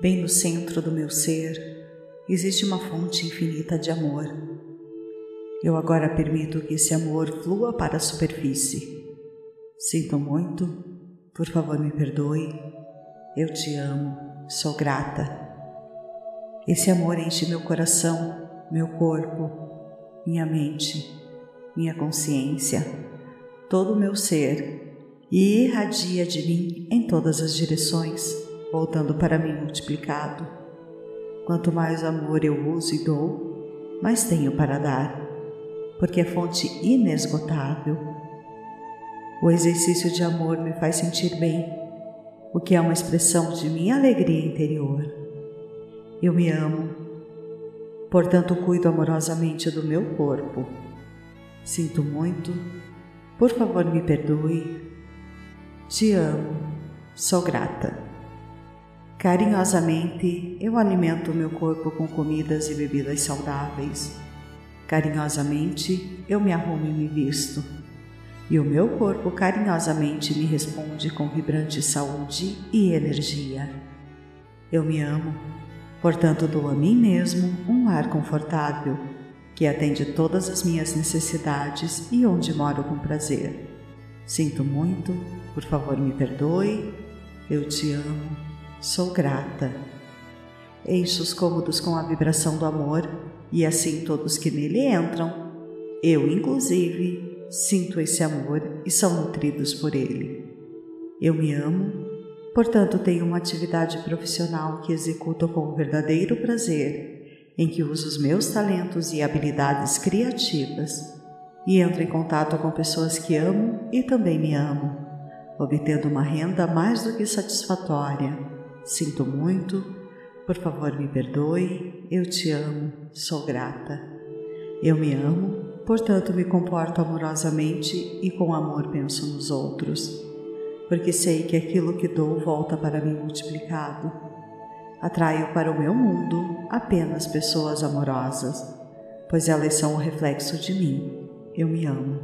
Bem no centro do meu ser existe uma fonte infinita de amor. Eu agora permito que esse amor flua para a superfície. Sinto muito, por favor me perdoe. Eu te amo, sou grata. Esse amor enche meu coração, meu corpo, minha mente, minha consciência, todo o meu ser e irradia de mim em todas as direções, voltando para mim multiplicado. Quanto mais amor eu uso e dou, mais tenho para dar, porque é fonte inesgotável. O exercício de amor me faz sentir bem, o que é uma expressão de minha alegria interior. Eu me amo, portanto cuido amorosamente do meu corpo. Sinto muito, por favor me perdoe te amo, sou grata. Carinhosamente eu alimento o meu corpo com comidas e bebidas saudáveis. Carinhosamente eu me arrumo e me visto. E o meu corpo carinhosamente me responde com vibrante saúde e energia. Eu me amo, portanto dou a mim mesmo um lar confortável que atende todas as minhas necessidades e onde moro com prazer. Sinto muito, por favor me perdoe, eu te amo, sou grata. Encho os cômodos com a vibração do amor e assim todos que nele entram, eu inclusive, sinto esse amor e são nutridos por ele. Eu me amo, portanto tenho uma atividade profissional que executo com verdadeiro prazer, em que uso os meus talentos e habilidades criativas e entro em contato com pessoas que amo e também me amo, obtendo uma renda mais do que satisfatória. Sinto muito, por favor me perdoe, eu te amo, sou grata. Eu me amo, portanto me comporto amorosamente e com amor penso nos outros, porque sei que aquilo que dou volta para mim multiplicado. Atraio para o meu mundo apenas pessoas amorosas, pois elas são o reflexo de mim eu me amo.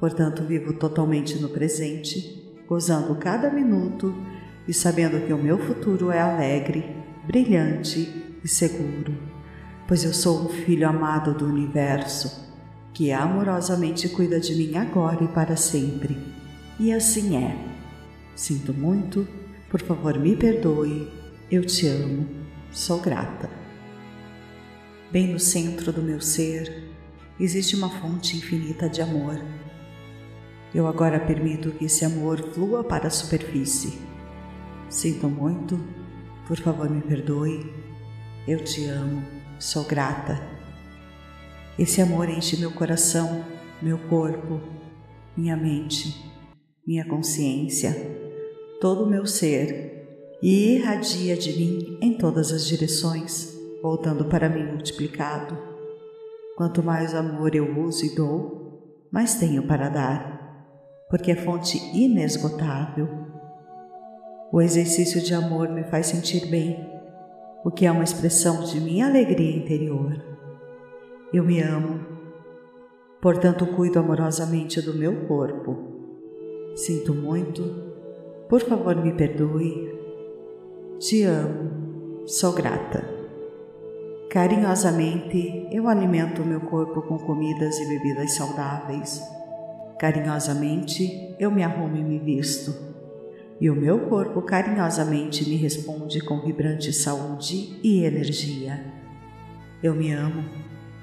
Portanto, vivo totalmente no presente, gozando cada minuto e sabendo que o meu futuro é alegre, brilhante e seguro, pois eu sou um filho amado do universo que amorosamente cuida de mim agora e para sempre. E assim é. Sinto muito, por favor me perdoe, eu te amo, sou grata. Bem no centro do meu ser, existe uma fonte infinita de amor. Eu agora permito que esse amor flua para a superfície. Sinto muito, por favor me perdoe. Eu te amo, sou grata. Esse amor enche meu coração, meu corpo, minha mente, minha consciência, todo o meu ser e irradia de mim em todas as direções, voltando para mim multiplicado. Quanto mais amor eu uso e dou, mais tenho para dar, porque é fonte inesgotável. O exercício de amor me faz sentir bem, o que é uma expressão de minha alegria interior. Eu me amo, portanto cuido amorosamente do meu corpo. Sinto muito, por favor me perdoe. Te amo, sou grata. Carinhosamente eu alimento o meu corpo com comidas e bebidas saudáveis. Carinhosamente eu me arrumo e me visto. E o meu corpo carinhosamente me responde com vibrante saúde e energia. Eu me amo,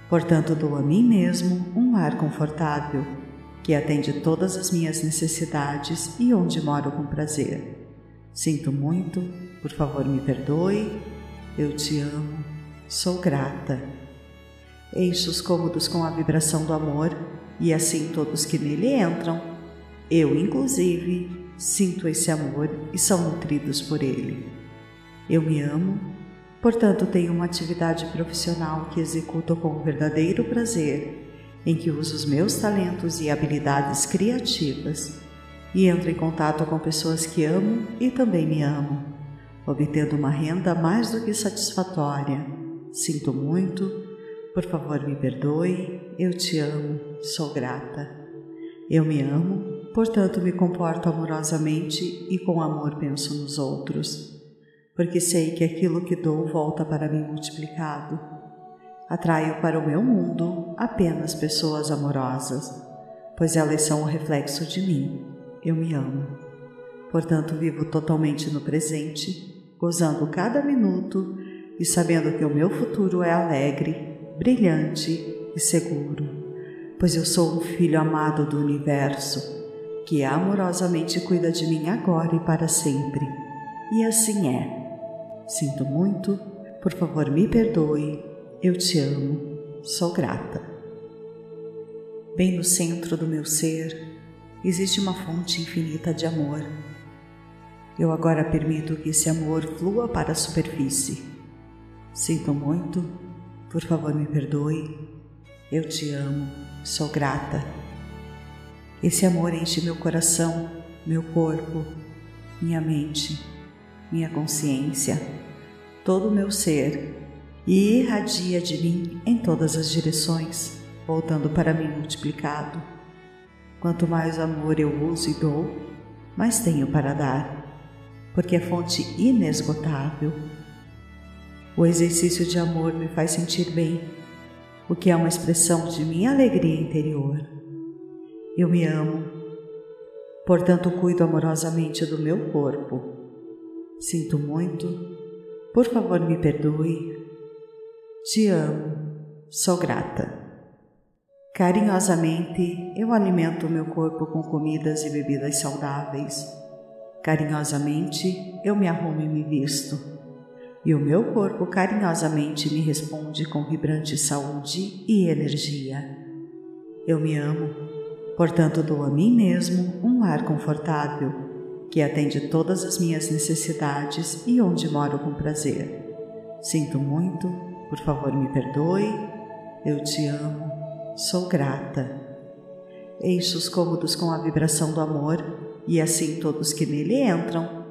portanto dou a mim mesmo um ar confortável que atende todas as minhas necessidades e onde moro com prazer. Sinto muito, por favor me perdoe, eu te amo Sou grata. Encho os cômodos com a vibração do amor e assim todos que nele entram, eu inclusive, sinto esse amor e são nutridos por ele. Eu me amo, portanto tenho uma atividade profissional que executo com verdadeiro prazer, em que uso os meus talentos e habilidades criativas e entro em contato com pessoas que amo e também me amo, obtendo uma renda mais do que satisfatória. Sinto muito, por favor me perdoe, eu te amo, sou grata. Eu me amo, portanto me comporto amorosamente e com amor penso nos outros, porque sei que aquilo que dou volta para mim multiplicado. Atraio para o meu mundo apenas pessoas amorosas, pois elas são o reflexo de mim. Eu me amo. Portanto, vivo totalmente no presente, gozando cada minuto e sabendo que o meu futuro é alegre, brilhante e seguro, pois eu sou um filho amado do universo que amorosamente cuida de mim agora e para sempre. E assim é. Sinto muito, por favor me perdoe, eu te amo, sou grata. Bem no centro do meu ser existe uma fonte infinita de amor. Eu agora permito que esse amor flua para a superfície. Sinto muito, por favor me perdoe, eu te amo, sou grata. Esse amor enche meu coração, meu corpo, minha mente, minha consciência, todo o meu ser e irradia de mim em todas as direções, voltando para mim multiplicado. Quanto mais amor eu uso e dou, mais tenho para dar, porque é fonte inesgotável. O exercício de amor me faz sentir bem, o que é uma expressão de minha alegria interior. Eu me amo, portanto cuido amorosamente do meu corpo. Sinto muito, por favor me perdoe. Te amo, sou grata. Carinhosamente eu alimento o meu corpo com comidas e bebidas saudáveis. Carinhosamente eu me arrumo e me visto. E o meu corpo carinhosamente me responde com vibrante saúde e energia. Eu me amo Portanto, dou a mim mesmo um lar confortável, que atende todas as minhas necessidades e onde moro com prazer. Sinto muito, por favor me perdoe, eu te amo, sou grata. Encho os cômodos com a vibração do amor e assim todos que nele entram,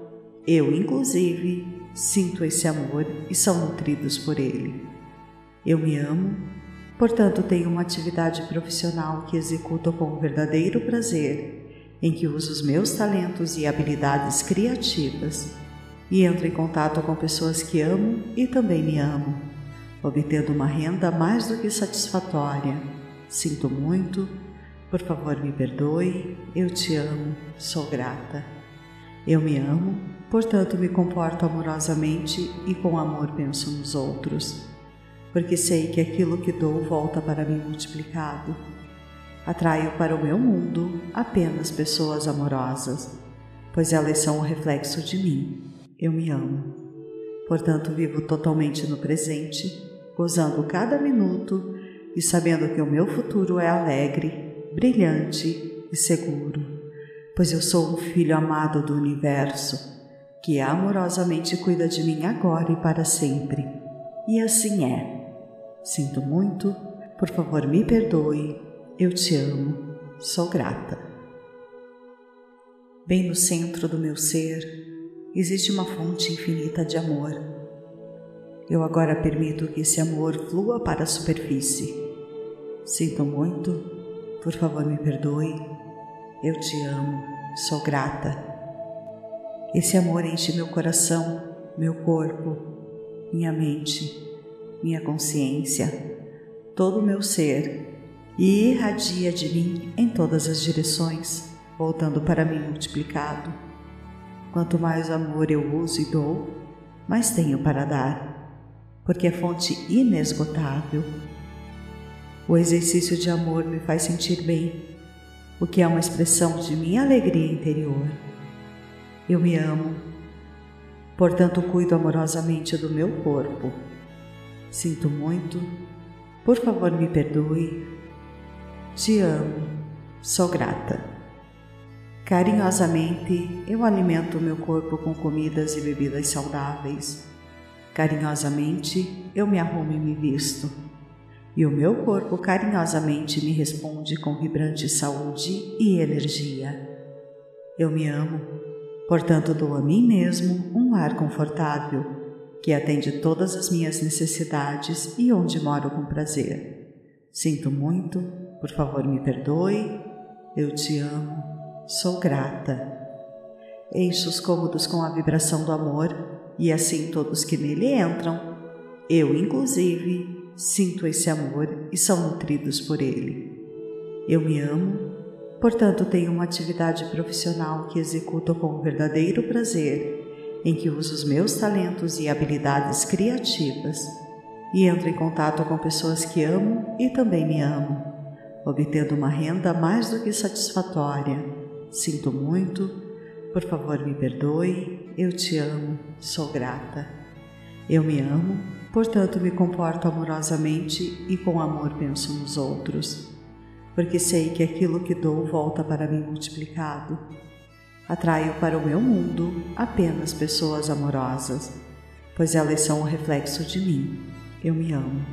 eu inclusive, sinto esse amor e são nutridos por ele. Eu me amo Portanto, tenho uma atividade profissional que executo com verdadeiro prazer, em que uso os meus talentos e habilidades criativas e entro em contato com pessoas que amo e também me amo, obtendo uma renda mais do que satisfatória. Sinto muito, por favor me perdoe, eu te amo, sou grata. Eu me amo, portanto me comporto amorosamente e com amor penso nos outros porque sei que aquilo que dou volta para mim multiplicado. Atraio para o meu mundo apenas pessoas amorosas, pois elas são o reflexo de mim. Eu me amo. Portanto, vivo totalmente no presente, gozando cada minuto e sabendo que o meu futuro é alegre, brilhante e seguro, pois eu sou um filho amado do universo que amorosamente cuida de mim agora e para sempre. E assim é. Sinto muito, por favor me perdoe, eu te amo, sou grata. Bem no centro do meu ser existe uma fonte infinita de amor. Eu agora permito que esse amor flua para a superfície. Sinto muito, por favor me perdoe, eu te amo, sou grata. Esse amor enche meu coração, meu corpo, minha mente minha consciência, todo o meu ser e irradia de mim em todas as direções, voltando para mim multiplicado. Quanto mais amor eu uso e dou, mais tenho para dar, porque é fonte inesgotável. O exercício de amor me faz sentir bem, o que é uma expressão de minha alegria interior. Eu me amo, portanto cuido amorosamente do meu corpo Sinto muito, por favor me perdoe. Te amo, sou grata. Carinhosamente eu alimento meu corpo com comidas e bebidas saudáveis. Carinhosamente eu me arrumo e me visto. E o meu corpo carinhosamente me responde com vibrante saúde e energia. Eu me amo, portanto dou a mim mesmo um ar confortável que atende todas as minhas necessidades e onde moro com prazer. Sinto muito, por favor me perdoe, eu te amo, sou grata. Encho os cômodos com a vibração do amor e assim todos que nele entram, eu inclusive, sinto esse amor e são nutridos por ele. Eu me amo, portanto tenho uma atividade profissional que executo com verdadeiro prazer, em que uso os meus talentos e habilidades criativas e entro em contato com pessoas que amo e também me amo, obtendo uma renda mais do que satisfatória. Sinto muito, por favor me perdoe, eu te amo, sou grata. Eu me amo, portanto me comporto amorosamente e com amor penso nos outros, porque sei que aquilo que dou volta para mim multiplicado. Atraio para o meu mundo apenas pessoas amorosas, pois elas são o reflexo de mim eu me amo.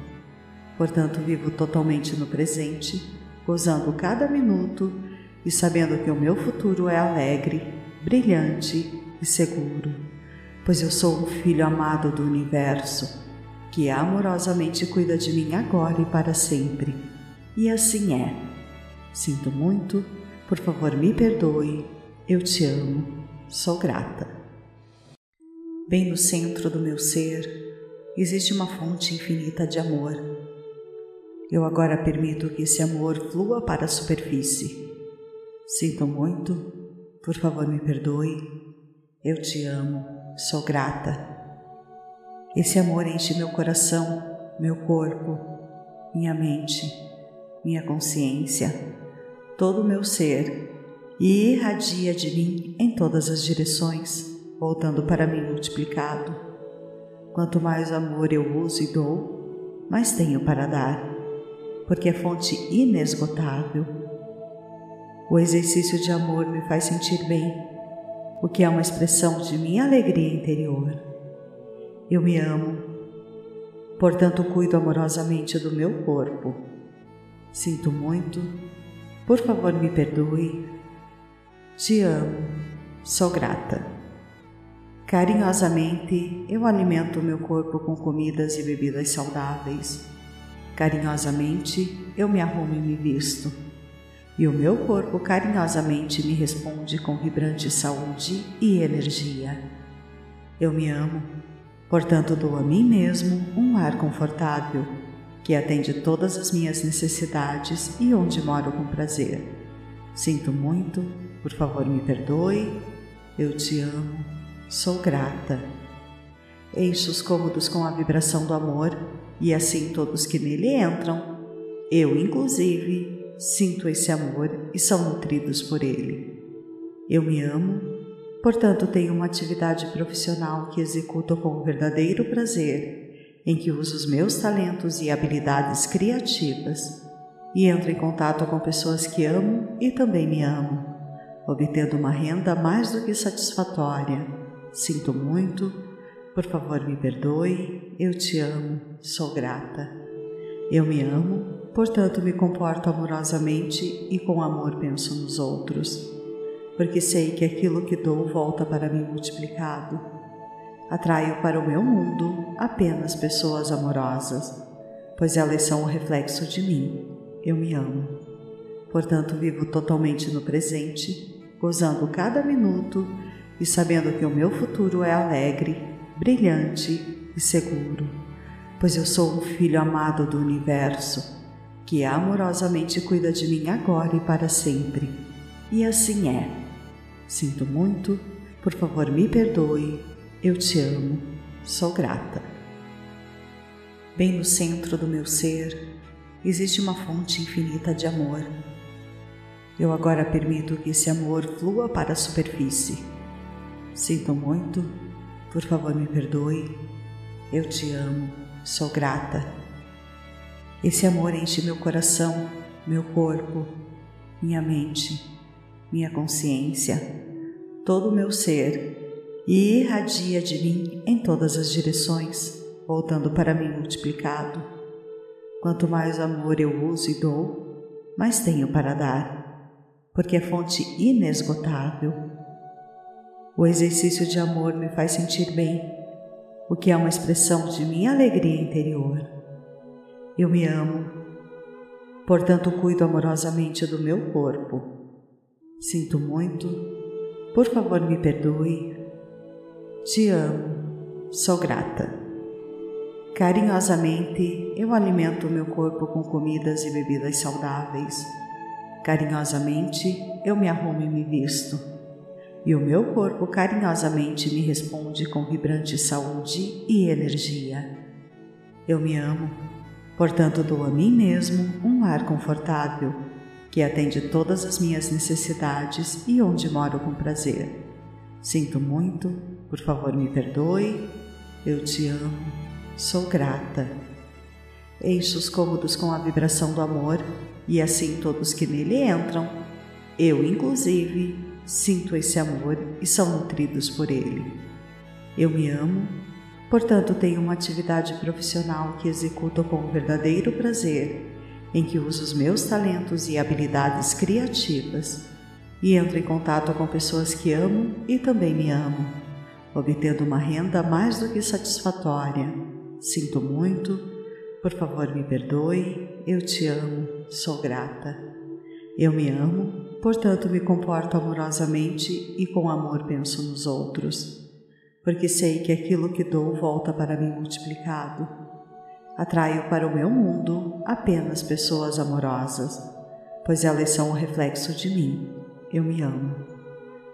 Portanto, vivo totalmente no presente, gozando cada minuto e sabendo que o meu futuro é alegre, brilhante e seguro, pois eu sou um filho amado do universo que amorosamente cuida de mim agora e para sempre. E assim é. Sinto muito, por favor me perdoe, eu te amo, sou grata. Bem no centro do meu ser, existe uma fonte infinita de amor. Eu agora permito que esse amor flua para a superfície. Sinto muito, por favor me perdoe. Eu te amo, sou grata. Esse amor enche meu coração, meu corpo, minha mente, minha consciência, todo o meu ser e irradia de mim em todas as direções, voltando para mim multiplicado. Quanto mais amor eu uso e dou, mais tenho para dar, porque é fonte inesgotável. O exercício de amor me faz sentir bem, o que é uma expressão de minha alegria interior. Eu me amo, portanto cuido amorosamente do meu corpo. Sinto muito, por favor me perdoe. Te amo, sou grata. Carinhosamente, eu alimento o meu corpo com comidas e bebidas saudáveis. Carinhosamente, eu me arrumo e me visto. E o meu corpo carinhosamente me responde com vibrante saúde e energia. Eu me amo, portanto, dou a mim mesmo um ar confortável que atende todas as minhas necessidades e onde moro com prazer. Sinto muito, por favor, me perdoe. Eu te amo Sou grata. Encho os cômodos com a vibração do amor e assim todos que nele entram, eu inclusive, sinto esse amor e são nutridos por ele. Eu me amo, portanto tenho uma atividade profissional que executo com verdadeiro prazer, em que uso os meus talentos e habilidades criativas e entro em contato com pessoas que amo e também me amo, obtendo uma renda mais do que satisfatória Sinto muito, por favor me perdoe, eu te amo, sou grata. Eu me amo, portanto me comporto amorosamente e com amor penso nos outros, porque sei que aquilo que dou volta para mim multiplicado. Atraio para o meu mundo apenas pessoas amorosas, pois elas são o reflexo de mim. Eu me amo. Portanto, vivo totalmente no presente, gozando cada minuto e sabendo que o meu futuro é alegre, brilhante e seguro, pois eu sou um filho amado do universo que amorosamente cuida de mim agora e para sempre. E assim é. Sinto muito, por favor me perdoe, eu te amo, sou grata. Bem no centro do meu ser existe uma fonte infinita de amor. Eu agora permito que esse amor flua para a superfície Sinto muito, por favor me perdoe. Eu te amo, sou grata. Esse amor enche meu coração, meu corpo, minha mente, minha consciência, todo o meu ser e irradia de mim em todas as direções, voltando para mim multiplicado. Quanto mais amor eu uso e dou, mais tenho para dar, porque é fonte inesgotável o exercício de amor me faz sentir bem, o que é uma expressão de minha alegria interior. Eu me amo, portanto cuido amorosamente do meu corpo. Sinto muito, por favor me perdoe. Te amo, sou grata. Carinhosamente eu alimento o meu corpo com comidas e bebidas saudáveis. Carinhosamente eu me arrumo e me visto. E o meu corpo carinhosamente me responde com vibrante saúde e energia. Eu me amo, portanto dou a mim mesmo um lar confortável que atende todas as minhas necessidades e onde moro com prazer. Sinto muito, por favor me perdoe, eu te amo, sou grata. Encho os cômodos com a vibração do amor e assim todos que nele entram, eu inclusive, sinto esse amor e são nutridos por ele. Eu me amo, portanto tenho uma atividade profissional que executo com verdadeiro prazer, em que uso os meus talentos e habilidades criativas e entro em contato com pessoas que amo e também me amam, obtendo uma renda mais do que satisfatória. Sinto muito, por favor me perdoe, eu te amo, sou grata. Eu me amo, portanto me comporto amorosamente e com amor penso nos outros, porque sei que aquilo que dou volta para mim multiplicado. Atraio para o meu mundo apenas pessoas amorosas, pois elas são o reflexo de mim eu me amo.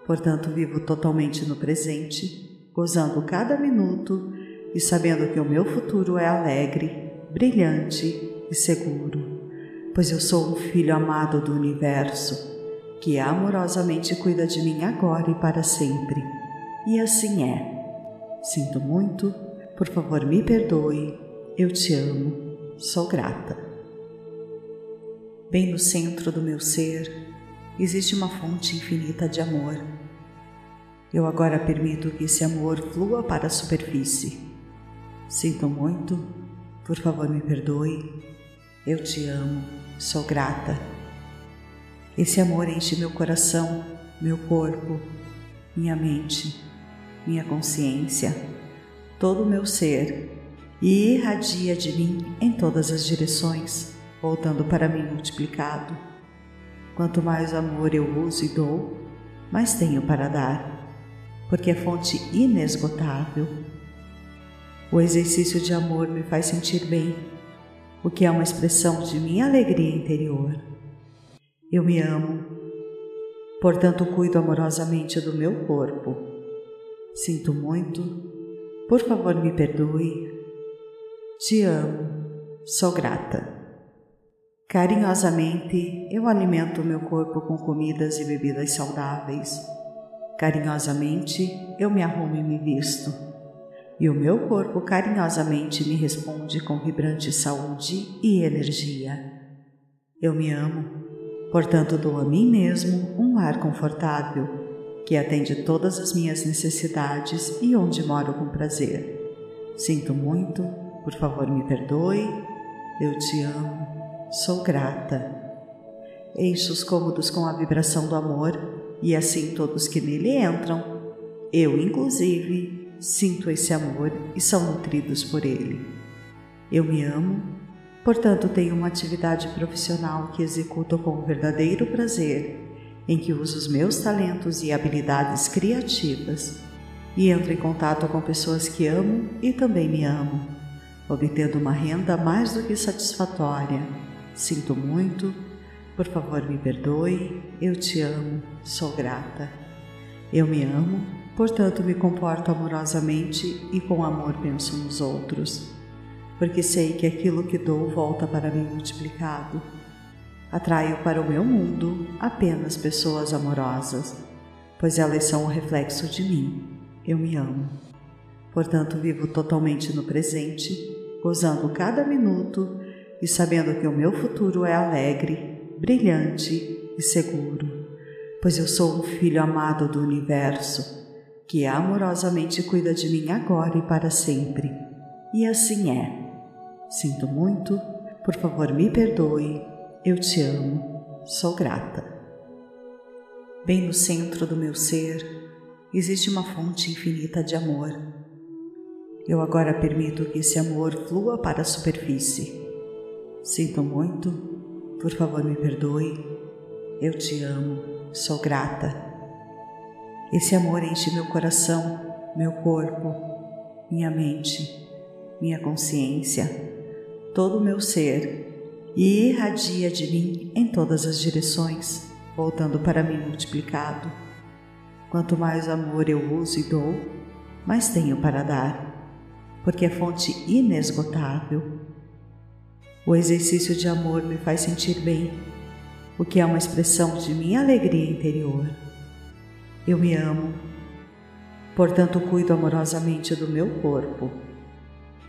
Portanto, vivo totalmente no presente, gozando cada minuto e sabendo que o meu futuro é alegre, brilhante e seguro, pois eu sou um filho amado do universo que amorosamente cuida de mim agora e para sempre. E assim é. Sinto muito, por favor me perdoe, eu te amo, sou grata. Bem no centro do meu ser, existe uma fonte infinita de amor. Eu agora permito que esse amor flua para a superfície. Sinto muito, por favor me perdoe. Eu te amo, sou grata. Esse amor enche meu coração, meu corpo, minha mente, minha consciência, todo o meu ser e irradia de mim em todas as direções, voltando para mim multiplicado. Quanto mais amor eu uso e dou, mais tenho para dar, porque é fonte inesgotável. O exercício de amor me faz sentir bem, o que é uma expressão de minha alegria interior. Eu me amo, portanto cuido amorosamente do meu corpo. Sinto muito, por favor me perdoe. Te amo, sou grata. Carinhosamente eu alimento o meu corpo com comidas e bebidas saudáveis. Carinhosamente eu me arrumo e me visto. E o meu corpo carinhosamente me responde com vibrante saúde e energia. Eu me amo, portanto dou a mim mesmo um lar confortável que atende todas as minhas necessidades e onde moro com prazer. Sinto muito, por favor me perdoe, eu te amo sou grata. Encho os cômodos com a vibração do amor e assim todos que nele entram, eu inclusive, sinto esse amor e são nutridos por ele. Eu me amo, portanto tenho uma atividade profissional que executo com verdadeiro prazer, em que uso os meus talentos e habilidades criativas e entro em contato com pessoas que amo e também me amam, obtendo uma renda mais do que satisfatória. Sinto muito, por favor me perdoe, eu te amo, sou grata. Eu me amo, portanto me comporto amorosamente e com amor penso nos outros, porque sei que aquilo que dou volta para mim multiplicado. Atraio para o meu mundo apenas pessoas amorosas, pois elas são o reflexo de mim. Eu me amo. Portanto, vivo totalmente no presente, gozando cada minuto e sabendo que o meu futuro é alegre, brilhante e seguro, pois eu sou um filho amado do universo que amorosamente cuida de mim agora e para sempre. E assim é. Sinto muito, por favor me perdoe, eu te amo, sou grata. Bem no centro do meu ser existe uma fonte infinita de amor. Eu agora permito que esse amor flua para a superfície Sinto muito, por favor me perdoe. Eu te amo, sou grata. Esse amor enche meu coração, meu corpo, minha mente, minha consciência, todo o meu ser e irradia de mim em todas as direções, voltando para mim multiplicado. Quanto mais amor eu uso e dou, mais tenho para dar, porque é fonte inesgotável. O exercício de amor me faz sentir bem, o que é uma expressão de minha alegria interior. Eu me amo, portanto cuido amorosamente do meu corpo.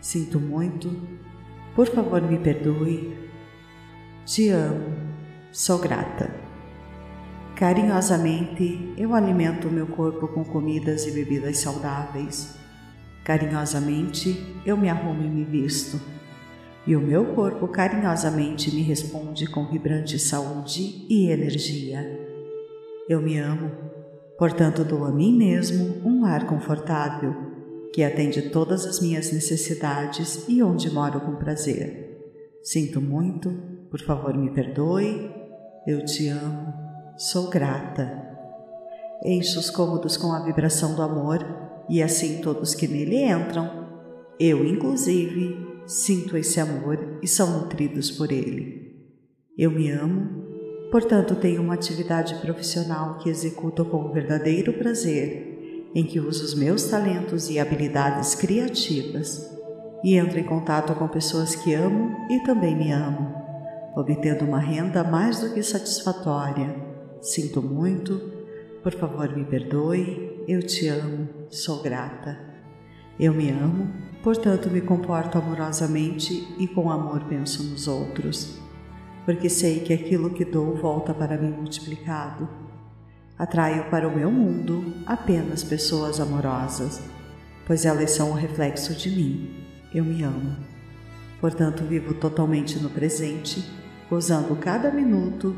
Sinto muito, por favor me perdoe te amo, sou grata. Carinhosamente eu alimento o meu corpo com comidas e bebidas saudáveis. Carinhosamente eu me arrumo e me visto. E o meu corpo carinhosamente me responde com vibrante saúde e energia. Eu me amo, portanto dou a mim mesmo um lar confortável que atende todas as minhas necessidades e onde moro com prazer. Sinto muito, por favor, me perdoe. Eu te amo. Sou grata. Encho os cômodos com a vibração do amor e assim todos que nele entram, eu inclusive, sinto esse amor e são nutridos por ele. Eu me amo, portanto tenho uma atividade profissional que executo com verdadeiro prazer, em que uso os meus talentos e habilidades criativas e entro em contato com pessoas que amo e também me amam obtendo uma renda mais do que satisfatória. Sinto muito, por favor me perdoe, eu te amo, sou grata. Eu me amo, portanto me comporto amorosamente e com amor penso nos outros, porque sei que aquilo que dou volta para mim multiplicado. Atraio para o meu mundo apenas pessoas amorosas, pois elas são o reflexo de mim. Eu me amo. Portanto, vivo totalmente no presente gozando cada minuto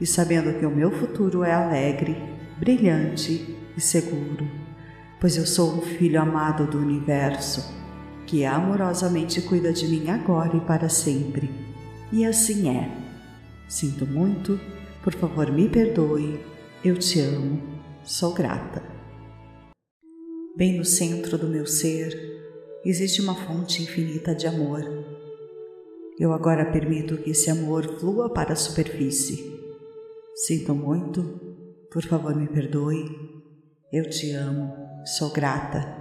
e sabendo que o meu futuro é alegre, brilhante e seguro, pois eu sou um filho amado do universo que amorosamente cuida de mim agora e para sempre. E assim é. Sinto muito, por favor me perdoe, eu te amo, sou grata. Bem no centro do meu ser existe uma fonte infinita de amor eu agora permito que esse amor flua para a superfície. Sinto muito, por favor me perdoe. Eu te amo, sou grata.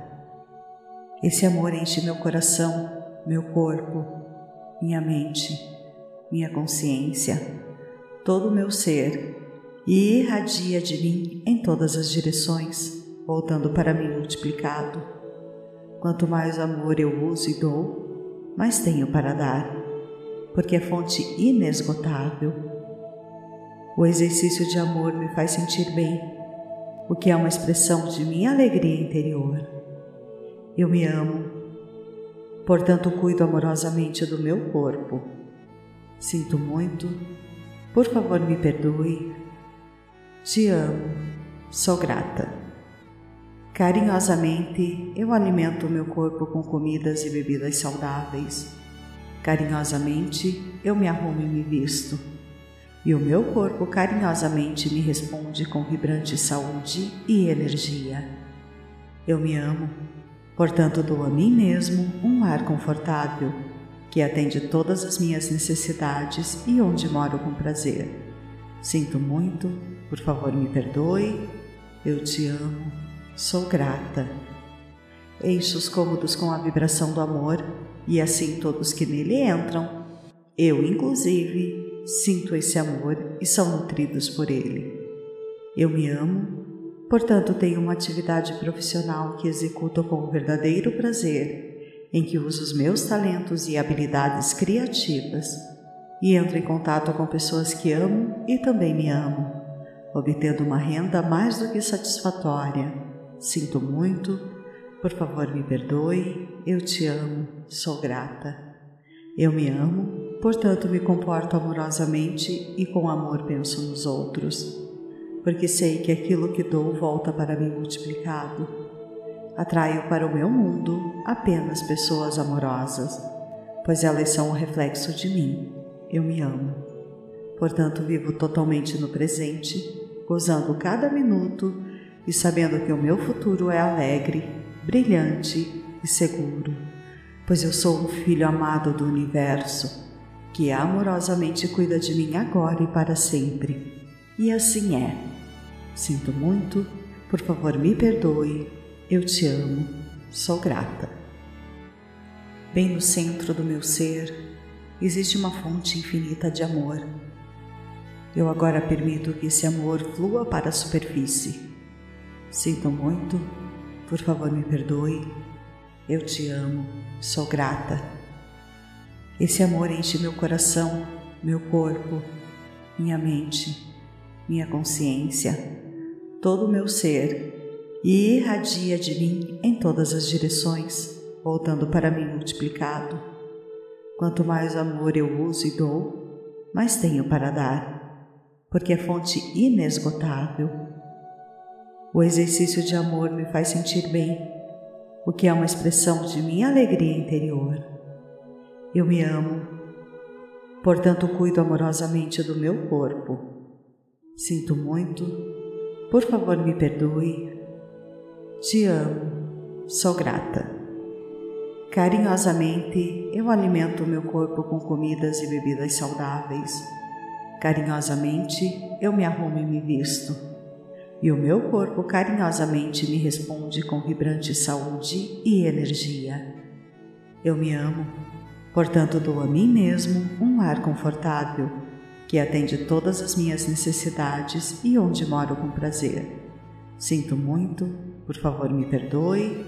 Esse amor enche meu coração, meu corpo, minha mente, minha consciência, todo o meu ser e irradia de mim em todas as direções, voltando para mim multiplicado. Quanto mais amor eu uso e dou, mais tenho para dar porque é fonte inesgotável. O exercício de amor me faz sentir bem, o que é uma expressão de minha alegria interior. Eu me amo, portanto cuido amorosamente do meu corpo. Sinto muito, por favor me perdoe. Te amo, sou grata. Carinhosamente eu alimento o meu corpo com comidas e bebidas saudáveis Carinhosamente eu me arrumo e me visto, e o meu corpo carinhosamente me responde com vibrante saúde e energia. Eu me amo, portanto dou a mim mesmo um lar confortável que atende todas as minhas necessidades e onde moro com prazer. Sinto muito, por favor me perdoe, eu te amo, sou grata. Encho os cômodos com a vibração do amor e assim todos que nele entram, eu inclusive, sinto esse amor e são nutridos por ele. Eu me amo, portanto tenho uma atividade profissional que executo com verdadeiro prazer, em que uso os meus talentos e habilidades criativas e entro em contato com pessoas que amo e também me amam, obtendo uma renda mais do que satisfatória. Sinto muito, por favor, me perdoe, eu te amo, sou grata. Eu me amo, portanto me comporto amorosamente e com amor penso nos outros, porque sei que aquilo que dou volta para mim multiplicado. Atraio para o meu mundo apenas pessoas amorosas, pois elas são o reflexo de mim. Eu me amo. Portanto, vivo totalmente no presente, gozando cada minuto e sabendo que o meu futuro é alegre brilhante e seguro, pois eu sou um filho amado do universo, que amorosamente cuida de mim agora e para sempre. E assim é. Sinto muito, por favor me perdoe, eu te amo, sou grata. Bem no centro do meu ser existe uma fonte infinita de amor. Eu agora permito que esse amor flua para a superfície. Sinto muito, por favor me perdoe, eu te amo, sou grata. Esse amor enche meu coração, meu corpo, minha mente, minha consciência, todo o meu ser e irradia de mim em todas as direções, voltando para mim multiplicado. Quanto mais amor eu uso e dou, mais tenho para dar, porque é fonte inesgotável. O exercício de amor me faz sentir bem, o que é uma expressão de minha alegria interior. Eu me amo, portanto cuido amorosamente do meu corpo. Sinto muito, por favor me perdoe. Te amo, sou grata. Carinhosamente, eu alimento o meu corpo com comidas e bebidas saudáveis. Carinhosamente, eu me arrumo e me visto. E o meu corpo carinhosamente me responde com vibrante saúde e energia. Eu me amo, portanto, dou a mim mesmo um ar confortável que atende todas as minhas necessidades e onde moro com prazer. Sinto muito, por favor me perdoe,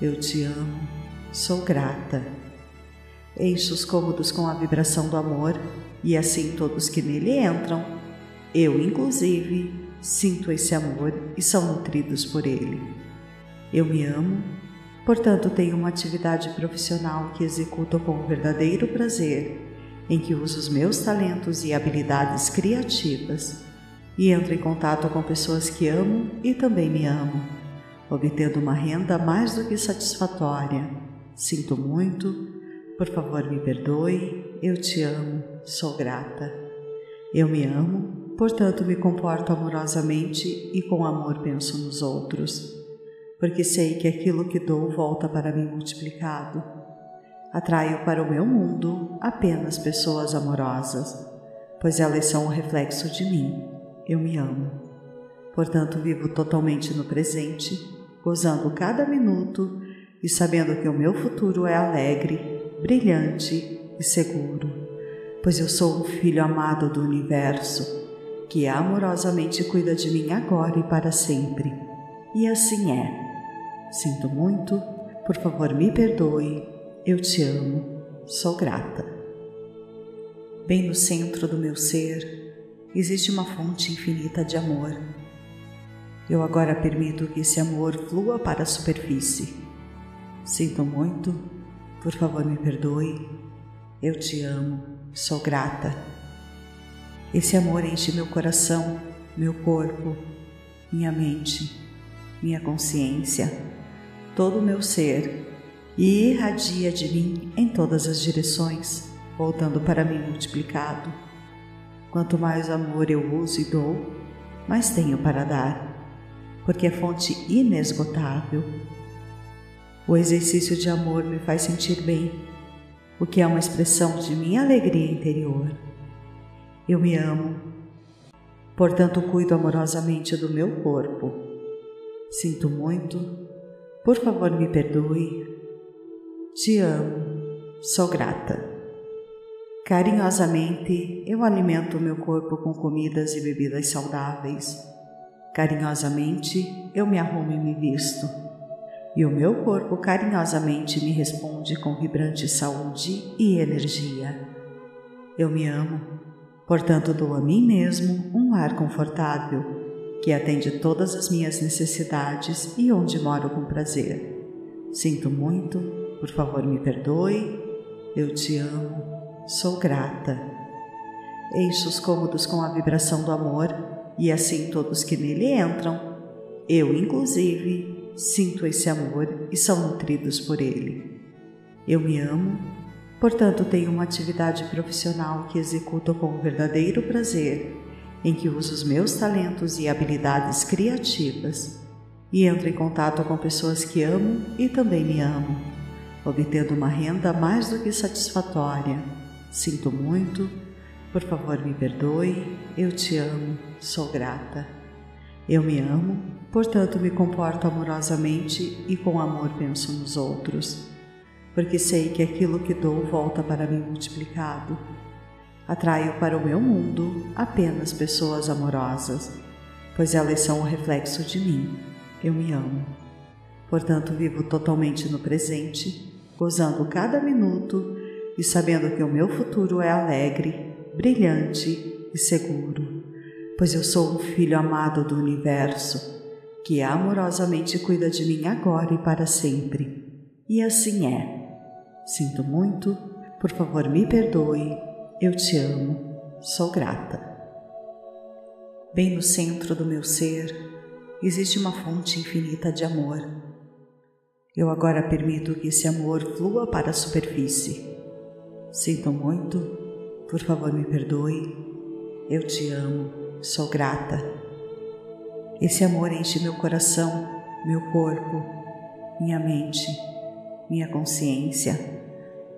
eu te amo. Sou grata. Encho os cômodos com a vibração do amor e assim todos que nele entram, eu inclusive, sinto esse amor e são nutridos por ele. Eu me amo, portanto tenho uma atividade profissional que executo com verdadeiro prazer, em que uso os meus talentos e habilidades criativas e entro em contato com pessoas que amo e também me amam, obtendo uma renda mais do que satisfatória Sinto muito, por favor me perdoe, eu te amo, sou grata. Eu me amo, portanto me comporto amorosamente e com amor penso nos outros, porque sei que aquilo que dou volta para mim multiplicado. Atraio para o meu mundo apenas pessoas amorosas, pois elas são o reflexo de mim. Eu me amo. Portanto, vivo totalmente no presente, gozando cada minuto e sabendo que o meu futuro é alegre, brilhante e seguro, pois eu sou um filho amado do universo que amorosamente cuida de mim agora e para sempre. E assim é. Sinto muito, por favor me perdoe, eu te amo, sou grata. Bem no centro do meu ser existe uma fonte infinita de amor. Eu agora permito que esse amor flua para a superfície Sinto muito, por favor me perdoe. Eu te amo, sou grata. Esse amor enche meu coração, meu corpo, minha mente, minha consciência, todo o meu ser e irradia de mim em todas as direções, voltando para mim multiplicado. Quanto mais amor eu uso e dou, mais tenho para dar, porque é fonte inesgotável o exercício de amor me faz sentir bem, o que é uma expressão de minha alegria interior. Eu me amo, portanto cuido amorosamente do meu corpo. Sinto muito, por favor me perdoe. Te amo, sou grata. Carinhosamente eu alimento o meu corpo com comidas e bebidas saudáveis. Carinhosamente eu me arrumo e me visto e o meu corpo carinhosamente me responde com vibrante saúde e energia. Eu me amo, portanto dou a mim mesmo um ar confortável que atende todas as minhas necessidades e onde moro com prazer. Sinto muito, por favor me perdoe, eu te amo, sou grata. Encho os cômodos com a vibração do amor e assim todos que nele entram, eu inclusive, sinto esse amor e são nutridos por ele. Eu me amo, portanto tenho uma atividade profissional que executo com verdadeiro prazer, em que uso os meus talentos e habilidades criativas e entro em contato com pessoas que amo e também me amo, obtendo uma renda mais do que satisfatória. Sinto muito, por favor me perdoe, eu te amo, sou grata. Eu me amo, portanto me comporto amorosamente e com amor penso nos outros, porque sei que aquilo que dou volta para mim multiplicado. Atraio para o meu mundo apenas pessoas amorosas, pois elas são o reflexo de mim. Eu me amo. Portanto, vivo totalmente no presente, gozando cada minuto e sabendo que o meu futuro é alegre, brilhante e seguro, pois eu sou um filho amado do universo que amorosamente cuida de mim agora e para sempre. E assim é. Sinto muito, por favor me perdoe, eu te amo, sou grata. Bem no centro do meu ser existe uma fonte infinita de amor. Eu agora permito que esse amor flua para a superfície. Sinto muito, por favor me perdoe, eu te amo, sou grata. Esse amor enche meu coração, meu corpo, minha mente, minha consciência,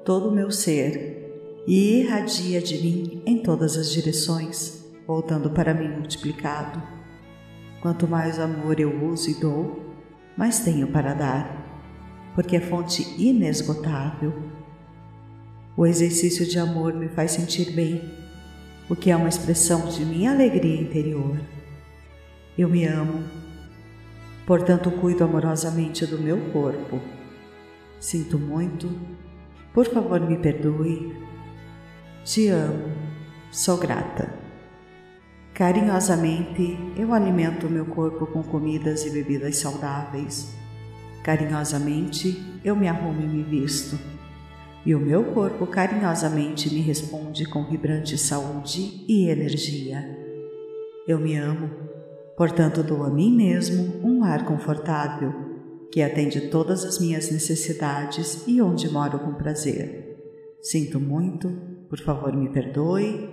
todo o meu ser e irradia de mim em todas as direções, voltando para mim multiplicado. Quanto mais amor eu uso e dou, mais tenho para dar, porque é fonte inesgotável. O exercício de amor me faz sentir bem, o que é uma expressão de minha alegria interior. Eu me amo, portanto cuido amorosamente do meu corpo. Sinto muito, por favor me perdoe te amo, sou grata. Carinhosamente, eu alimento meu corpo com comidas e bebidas saudáveis. Carinhosamente, eu me arrumo e me visto. E o meu corpo carinhosamente me responde com vibrante saúde e energia. Eu me amo, portanto, dou a mim mesmo um ar confortável que atende todas as minhas necessidades e onde moro com prazer. Sinto muito, por favor, me perdoe.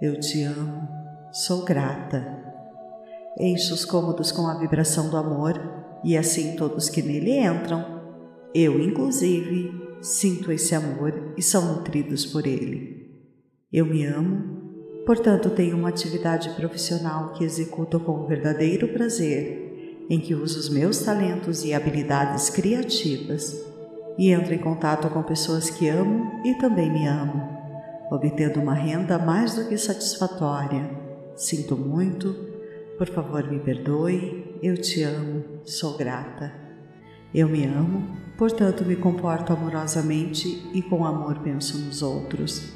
Eu te amo. Sou grata. Encho os cômodos com a vibração do amor e assim todos que nele entram, eu inclusive, sinto esse amor e são nutridos por ele. Eu me amo, portanto tenho uma atividade profissional que executo com verdadeiro prazer, em que uso os meus talentos e habilidades criativas e entro em contato com pessoas que amo e também me amo obtendo uma renda mais do que satisfatória. Sinto muito, por favor me perdoe, eu te amo, sou grata. Eu me amo, portanto me comporto amorosamente e com amor penso nos outros,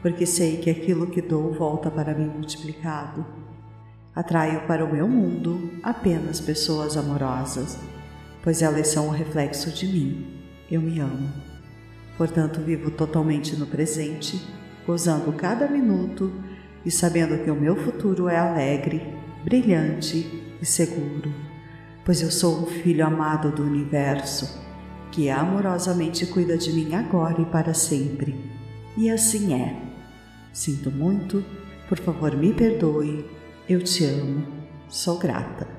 porque sei que aquilo que dou volta para mim multiplicado. Atraio para o meu mundo apenas pessoas amorosas, pois elas são o reflexo de mim. Eu me amo. Portanto, vivo totalmente no presente gozando cada minuto e sabendo que o meu futuro é alegre, brilhante e seguro, pois eu sou um filho amado do universo que amorosamente cuida de mim agora e para sempre. E assim é. Sinto muito, por favor me perdoe, eu te amo, sou grata.